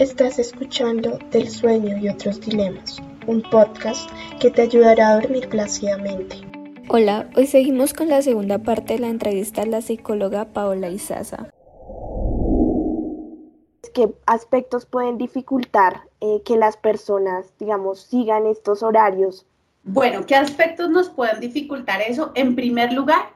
Estás escuchando Del sueño y otros dilemas, un podcast que te ayudará a dormir plácidamente. Hola, hoy seguimos con la segunda parte de la entrevista a la psicóloga Paola Izaza. ¿Qué aspectos pueden dificultar eh, que las personas, digamos, sigan estos horarios? Bueno, ¿qué aspectos nos pueden dificultar eso? En primer lugar,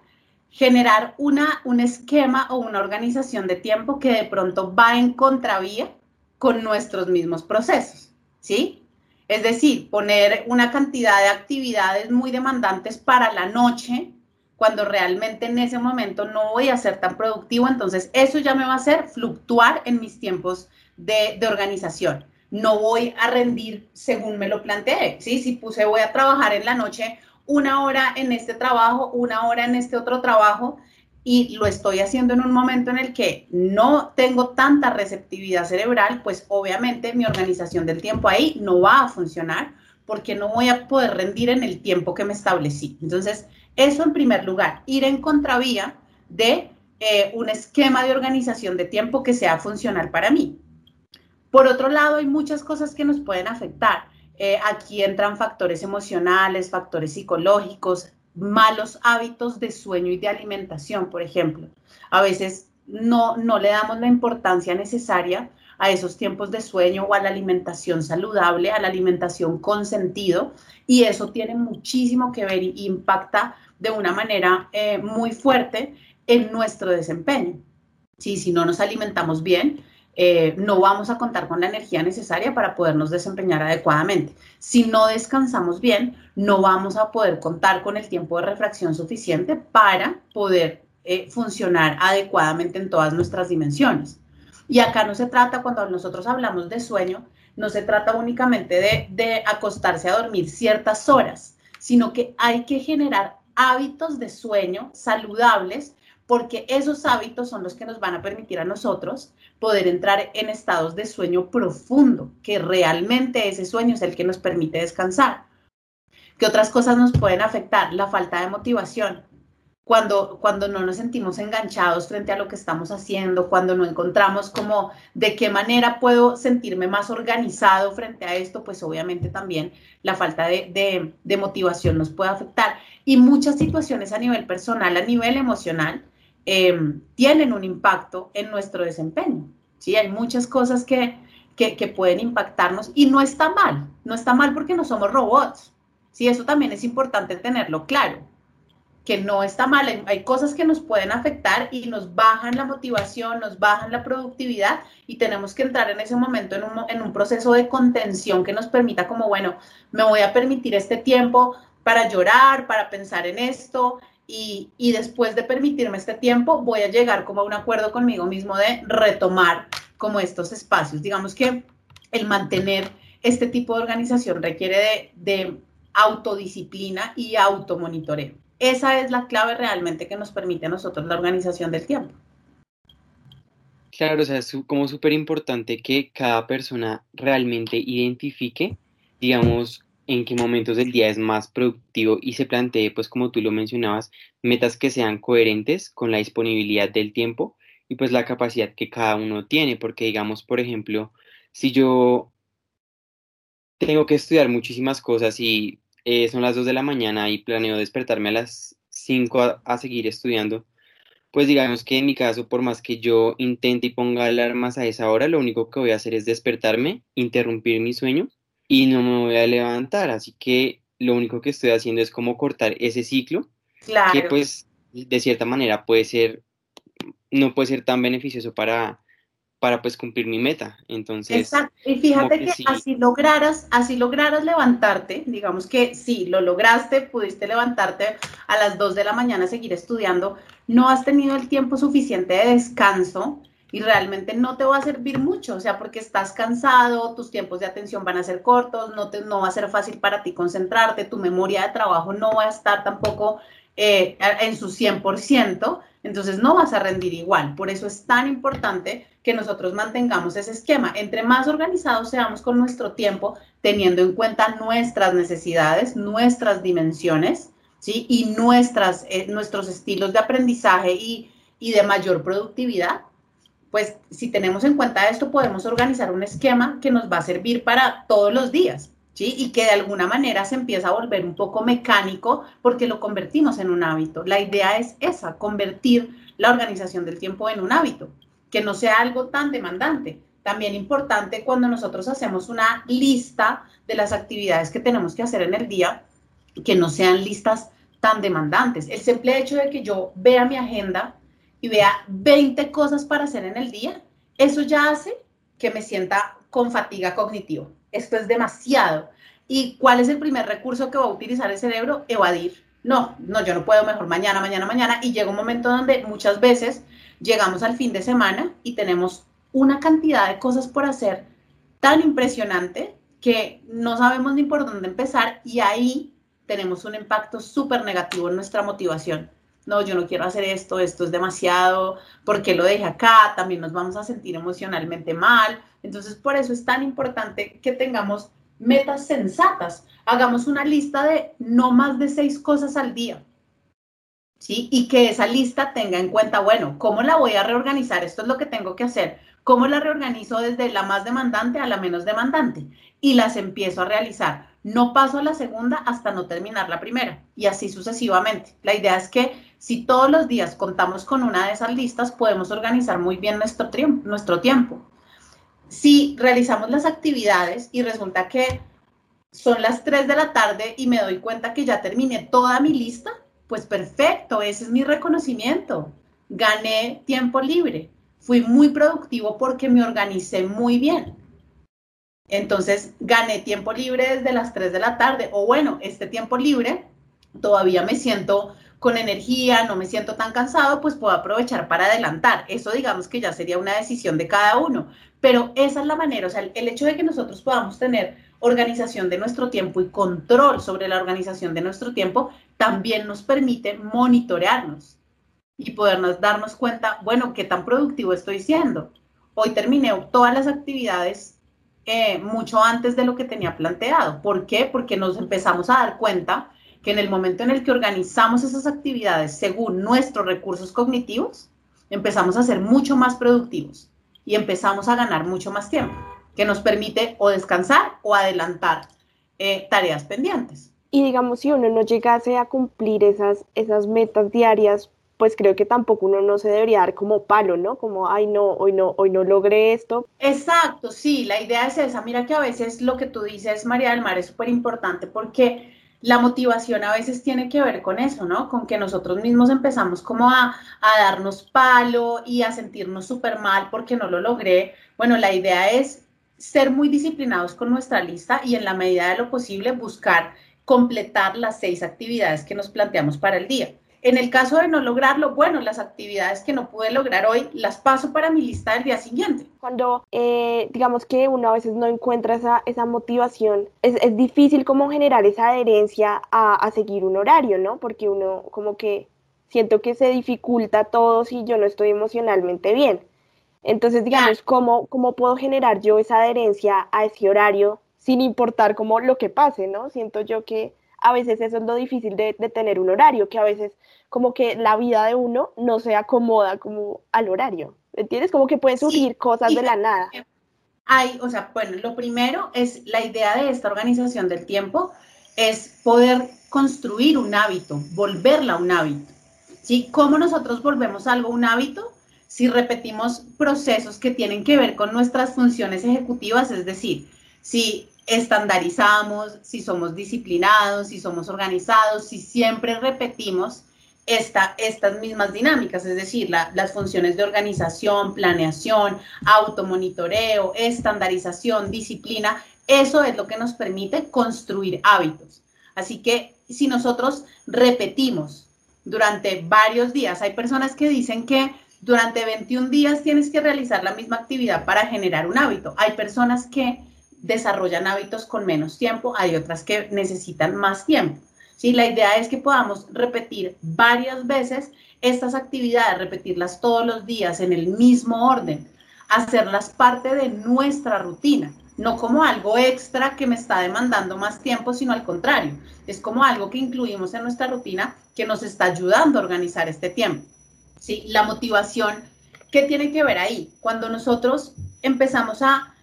generar una, un esquema o una organización de tiempo que de pronto va en contravía con nuestros mismos procesos, ¿sí? Es decir, poner una cantidad de actividades muy demandantes para la noche, cuando realmente en ese momento no voy a ser tan productivo, entonces eso ya me va a hacer fluctuar en mis tiempos de, de organización. No voy a rendir según me lo planteé, ¿sí? Si puse voy a trabajar en la noche una hora en este trabajo, una hora en este otro trabajo, y lo estoy haciendo en un momento en el que no tengo tanta receptividad cerebral, pues obviamente mi organización del tiempo ahí no va a funcionar porque no voy a poder rendir en el tiempo que me establecí. Entonces, eso en primer lugar, ir en contravía de eh, un esquema de organización de tiempo que sea funcional para mí. Por otro lado, hay muchas cosas que nos pueden afectar. Eh, aquí entran factores emocionales, factores psicológicos, malos hábitos de sueño y de alimentación, por ejemplo. A veces no, no le damos la importancia necesaria a esos tiempos de sueño o a la alimentación saludable, a la alimentación con sentido, y eso tiene muchísimo que ver y impacta de una manera eh, muy fuerte en nuestro desempeño. Sí, si no nos alimentamos bien, eh, no vamos a contar con la energía necesaria para podernos desempeñar adecuadamente. Si no descansamos bien, no vamos a poder contar con el tiempo de refracción suficiente para poder eh, funcionar adecuadamente en todas nuestras dimensiones. Y acá no se trata, cuando nosotros hablamos de sueño, no se trata únicamente de, de acostarse a dormir ciertas horas, sino que hay que generar hábitos de sueño saludables porque esos hábitos son los que nos van a permitir a nosotros poder entrar en estados de sueño profundo, que realmente ese sueño es el que nos permite descansar. ¿Qué otras cosas nos pueden afectar? La falta de motivación. Cuando, cuando no nos sentimos enganchados frente a lo que estamos haciendo, cuando no encontramos como de qué manera puedo sentirme más organizado frente a esto, pues obviamente también la falta de, de motivación nos puede afectar. Y muchas situaciones a nivel personal, a nivel emocional, Em, tienen un impacto en nuestro desempeño. ¿sí? Hay muchas cosas que, que, pueden impactarnos y no está mal, no está mal porque no somos robots. ¿sí? Eso también es importante tenerlo claro, que no está mal, hay, cosas que nos pueden afectar y nos bajan la motivación, nos bajan la productividad y tenemos que entrar en ese momento en un, en un proceso de contención que nos permita como, bueno, me voy a permitir este tiempo para llorar, para pensar en esto, y, después de permitirme este tiempo, voy a llegar como a un acuerdo conmigo mismo de retomar como estos espacios. Digamos que el mantener este tipo de organización requiere de, autodisciplina y automonitoreo. Esa es la clave realmente que nos permite a nosotros la organización del tiempo. Claro, o sea, es como súper importante que cada persona realmente identifique, digamos, en qué momentos del día es más productivo y se plantee, pues como tú lo mencionabas, metas que sean coherentes con la disponibilidad del tiempo y pues la capacidad que cada uno tiene, porque digamos, por ejemplo, si yo tengo que estudiar muchísimas cosas y eh, son las 2 de la mañana y planeo despertarme a las 5 a, a, seguir estudiando, pues digamos que en mi caso, por más que yo intente y ponga alarmas a esa hora, lo único que voy a hacer es despertarme, interrumpir mi sueño y no me voy a levantar. Así que lo único que estoy haciendo es como cortar ese ciclo, que pues de cierta manera puede ser, no puede ser tan beneficioso para, para pues cumplir mi meta. Entonces, Exacto. Y fíjate que, así lograras, así lograras levantarte, digamos que sí, lo lograste, pudiste levantarte a las 2 de la mañana, seguir estudiando, no has tenido el tiempo suficiente de descanso y realmente no te va a servir mucho, o sea, porque estás cansado, tus tiempos de atención van a ser cortos, no, te, no va a ser fácil para ti concentrarte, tu memoria de trabajo no va a estar tampoco eh, en su 100%, entonces no vas a rendir igual. Por eso es tan importante que nosotros mantengamos ese esquema. Entre más organizados seamos con nuestro tiempo, teniendo en cuenta nuestras necesidades, nuestras dimensiones, ¿sí? Y nuestras, eh, nuestros estilos de aprendizaje y, y de mayor productividad, pues si tenemos en cuenta esto, podemos organizar un esquema que nos va a servir para todos los días, ¿sí? Y que de alguna manera se empieza a volver un poco mecánico porque lo convertimos en un hábito. La idea es esa, convertir la organización del tiempo en un hábito, que no sea algo tan demandante. También importante cuando nosotros hacemos una lista de las actividades que tenemos que hacer en el día, que no sean listas tan demandantes. El simple hecho de que yo vea mi agenda y vea 20 cosas para hacer en el día, eso ya hace que me sienta con fatiga cognitiva. Esto es demasiado. ¿Y cuál es el primer recurso que va a utilizar el cerebro? Evadir. No, no, yo no puedo mejor mañana, mañana, mañana. Y llega un momento donde muchas veces llegamos al fin de semana y tenemos una cantidad de cosas por hacer tan impresionante que no sabemos ni por dónde empezar y ahí tenemos un impacto súper negativo en nuestra motivación no, yo no quiero hacer esto, esto es demasiado, porque lo dejé acá? También nos vamos a sentir emocionalmente mal. Entonces, por eso es tan importante que tengamos metas sensatas. Hagamos una lista de no más de seis cosas al día. ¿Sí? Y que esa lista tenga en cuenta, bueno, ¿cómo la voy a reorganizar? Esto es lo que tengo que hacer. ¿Cómo la reorganizo desde la más demandante a la menos demandante? Y las empiezo a realizar no paso a la segunda hasta no terminar la primera y así sucesivamente. La idea es que si todos los días contamos con una de esas listas, podemos organizar muy bien nuestro, tiempo. Si realizamos las actividades y resulta que son las 3 de la tarde y me doy cuenta que ya terminé toda mi lista, pues perfecto, ese es mi reconocimiento. Gané tiempo libre. Fui muy productivo porque me organicé muy bien. Entonces gané tiempo libre desde las 3 de la tarde o bueno, este tiempo libre todavía me siento con energía, no me siento tan cansado, pues puedo aprovechar para adelantar. Eso digamos que ya sería una decisión de cada uno, pero esa es la manera, o sea, el hecho de que nosotros podamos tener organización de nuestro tiempo y control sobre la organización de nuestro tiempo también nos permite monitorearnos y podernos darnos cuenta, bueno, qué tan productivo estoy siendo. Hoy terminé todas las actividades eh, mucho antes de lo que tenía planteado. ¿Por qué? Porque nos empezamos a dar cuenta que en el momento en el que organizamos esas actividades según nuestros recursos cognitivos, empezamos a ser mucho más productivos y empezamos a ganar mucho más tiempo, que nos permite o descansar o adelantar eh, tareas pendientes. Y digamos, si uno no llegase a cumplir esas, esas metas diarias, pues creo que tampoco uno no se debería dar como palo, ¿no? Como, ay, no, hoy no, hoy no logré esto. Exacto, sí, la idea es esa. Mira que a veces lo que tú dices, María del Mar, es súper importante porque la motivación a veces tiene que ver con eso, ¿no? Con que nosotros mismos empezamos como a, a darnos palo y a sentirnos súper mal porque no lo logré. Bueno, la idea es ser muy disciplinados con nuestra lista y en la medida de lo posible buscar completar las seis actividades que nos planteamos para el día. En el caso de no lograrlo, bueno, las actividades que no pude lograr hoy las paso para mi lista del día siguiente. Cuando eh, digamos que uno a veces no encuentra esa, esa motivación, es, es, difícil como generar esa adherencia a, a, seguir un horario, ¿no? Porque uno como que siento que se dificulta todo si yo no estoy emocionalmente bien. Entonces, digamos, ¿cómo, ¿cómo puedo generar yo esa adherencia a ese horario sin importar como lo que pase, ¿no? Siento yo que a veces eso es lo difícil de, de, tener un horario, que a veces como que la vida de uno no se acomoda como al horario, ¿entiendes? Como que pueden surgir sí, cosas de la nada. Hay, o sea, bueno, lo primero es la idea de esta organización del tiempo, es poder construir un hábito, volverla un hábito. ¿Sí? ¿Cómo nosotros volvemos algo un hábito? Si repetimos procesos que tienen que ver con nuestras funciones ejecutivas, es decir, si estandarizamos, si somos disciplinados, si somos organizados, si siempre repetimos esta, estas mismas dinámicas, es decir, la, las funciones de organización, planeación, automonitoreo, estandarización, disciplina, eso es lo que nos permite construir hábitos. Así que si nosotros repetimos durante varios días, hay personas que dicen que durante 21 días tienes que realizar la misma actividad para generar un hábito. Hay personas que desarrollan hábitos con menos tiempo, hay otras que necesitan más tiempo. ¿sí? La idea es que podamos repetir varias veces estas actividades, repetirlas todos los días en el mismo orden, hacerlas parte de nuestra rutina, no como algo extra que me está demandando más tiempo, sino al contrario, es como algo que incluimos en nuestra rutina que nos está ayudando a organizar este tiempo. ¿sí? La motivación ¿Qué tiene que ver ahí? Cuando nosotros empezamos a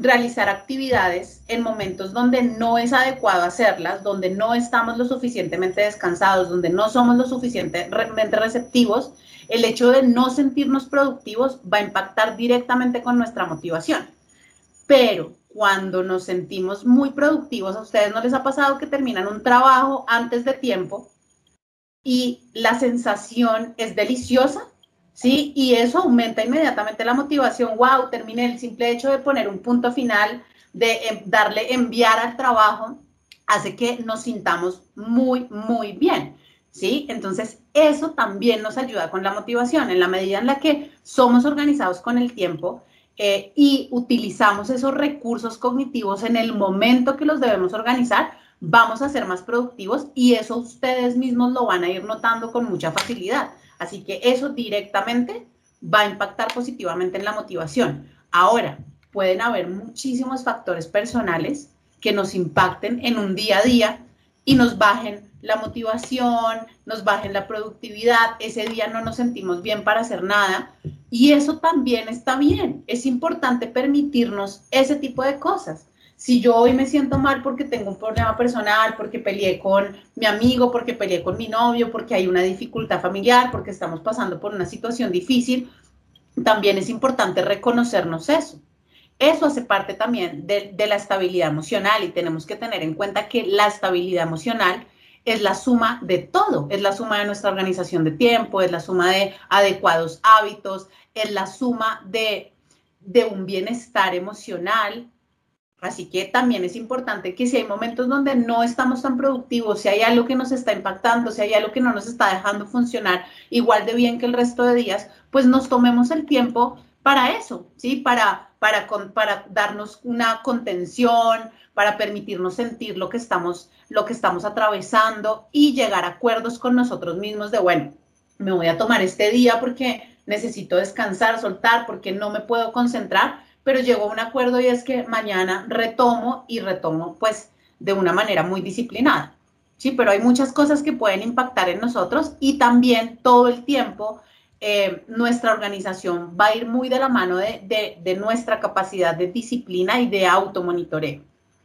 realizar actividades en momentos donde no es adecuado hacerlas, donde no estamos lo suficientemente descansados, donde no somos lo suficientemente receptivos, el hecho de no sentirnos productivos va a impactar directamente con nuestra motivación. Pero cuando nos sentimos muy productivos, a ustedes no les ha pasado que terminan un trabajo antes de tiempo y la sensación es deliciosa, ¿sí? Y eso aumenta inmediatamente la motivación. ¡Wow! Terminé el simple hecho de poner un punto final, de eh, darle enviar al trabajo, hace que nos sintamos muy, muy bien. ¿Sí? Entonces, eso también nos ayuda con la motivación. En la medida en la que somos organizados con el tiempo, eh, y utilizamos esos recursos cognitivos en el momento que los debemos organizar, vamos a ser más productivos y eso ustedes mismos lo van a ir notando con mucha facilidad. Así que eso directamente va a impactar positivamente en la motivación. Ahora, pueden haber muchísimos factores personales que nos impacten en un día a día y nos bajen la motivación, nos bajen la productividad, ese día no nos sentimos bien para hacer nada y eso también está bien. Es importante permitirnos ese tipo de cosas. Si yo hoy me siento mal porque tengo un problema personal, porque peleé con mi amigo, porque peleé con mi novio, porque hay una dificultad familiar, porque estamos pasando por una situación difícil, también es importante reconocernos eso. Eso hace parte también de, la estabilidad emocional y tenemos que tener en cuenta que la estabilidad emocional es la suma de todo, es la suma de nuestra organización de tiempo, es la suma de adecuados hábitos, es la suma de, de un bienestar emocional. Así que también es importante que si hay momentos donde no estamos tan productivos, si hay algo que nos está impactando, si hay algo que no nos está dejando funcionar igual de bien que el resto de días, pues nos tomemos el tiempo para eso, ¿sí? Para, para, para darnos una contención, para permitirnos sentir lo que, estamos, lo que estamos atravesando y llegar a acuerdos con nosotros mismos de, bueno, me voy a tomar este día porque necesito descansar, soltar, porque no me puedo concentrar, pero llego a un acuerdo y es que mañana retomo y retomo pues de una manera muy disciplinada. Sí, pero hay muchas cosas que pueden impactar en nosotros y también todo el tiempo eh, nuestra organización va a ir muy de la mano de, nuestra capacidad de disciplina y de automonitoreo.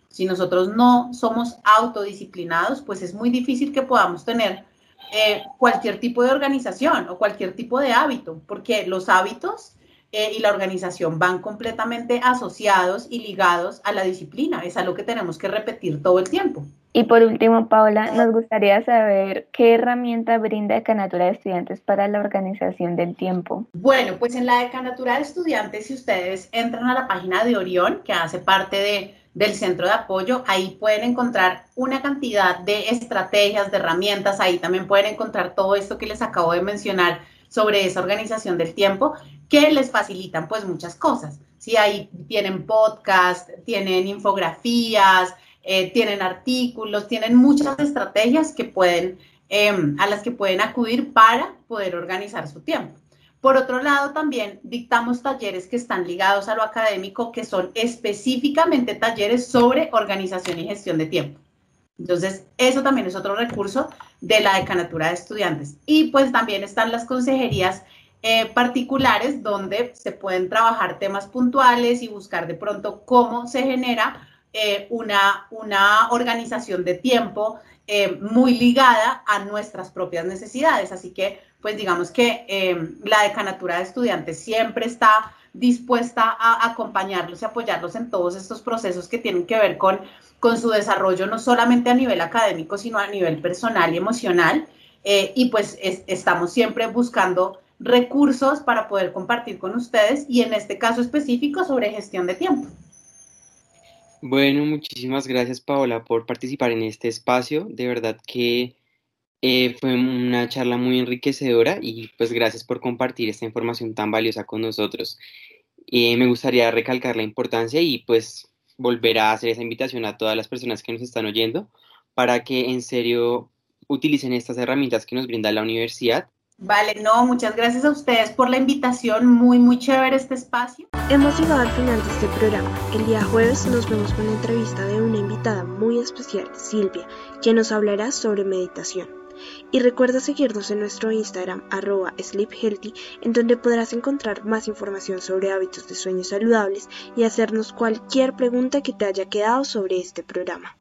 Si nosotros no somos autodisciplinados, pues es muy difícil que podamos tener eh, cualquier tipo de organización o cualquier tipo de hábito, porque los hábitos eh, y la organización van completamente asociados y ligados a la disciplina. Es algo que tenemos que repetir todo el tiempo. Y por último, Paula, nos gustaría saber qué herramienta brinda Decanatura de Estudiantes para la organización del tiempo. Bueno, pues en la Decanatura de Estudiantes, si ustedes entran a la página de Orión, que hace parte de, del centro de apoyo, ahí pueden encontrar una cantidad de estrategias, de herramientas, ahí también pueden encontrar todo esto que les acabo de mencionar sobre esa organización del tiempo que les facilitan pues muchas cosas. Si ahí tienen podcast, tienen infografías, eh, tienen artículos, tienen muchas estrategias que pueden, em, a las que pueden acudir para poder organizar su tiempo. Por otro lado, también dictamos talleres que están ligados a lo académico, que son específicamente talleres sobre organización y gestión de tiempo. Entonces, eso también es otro recurso de la decanatura de estudiantes. Y pues también están las consejerías eh, particulares donde se pueden trabajar temas puntuales y buscar de pronto cómo se genera eh, una, una organización de tiempo eh, muy ligada a nuestras propias necesidades. Así que, pues digamos que eh, la decanatura de estudiantes siempre está dispuesta a acompañarlos y apoyarlos en todos estos procesos que tienen que ver con, con su desarrollo, no solamente a nivel académico, sino a nivel personal y emocional. y pues estamos siempre buscando recursos para poder compartir con ustedes y en este caso específico sobre gestión de tiempo. Bueno, muchísimas gracias Paola por participar en este espacio. De verdad que eh, fue una charla muy enriquecedora y pues gracias por compartir esta información tan valiosa con nosotros. Eh, me gustaría recalcar la importancia y pues volver a hacer esa invitación a todas las personas que nos están oyendo para que en serio utilicen estas herramientas que nos brinda la universidad Vale, no, muchas gracias a ustedes por la invitación, muy, muy chévere este espacio. Hemos llegado al final de este programa. El día jueves nos vemos con la entrevista de una invitada muy especial, Silvia, quien nos hablará sobre meditación. Y recuerda seguirnos en nuestro Instagram arroba sleephealthy en donde podrás encontrar más información sobre hábitos de sueño saludables y hacernos cualquier pregunta que te haya quedado sobre este programa.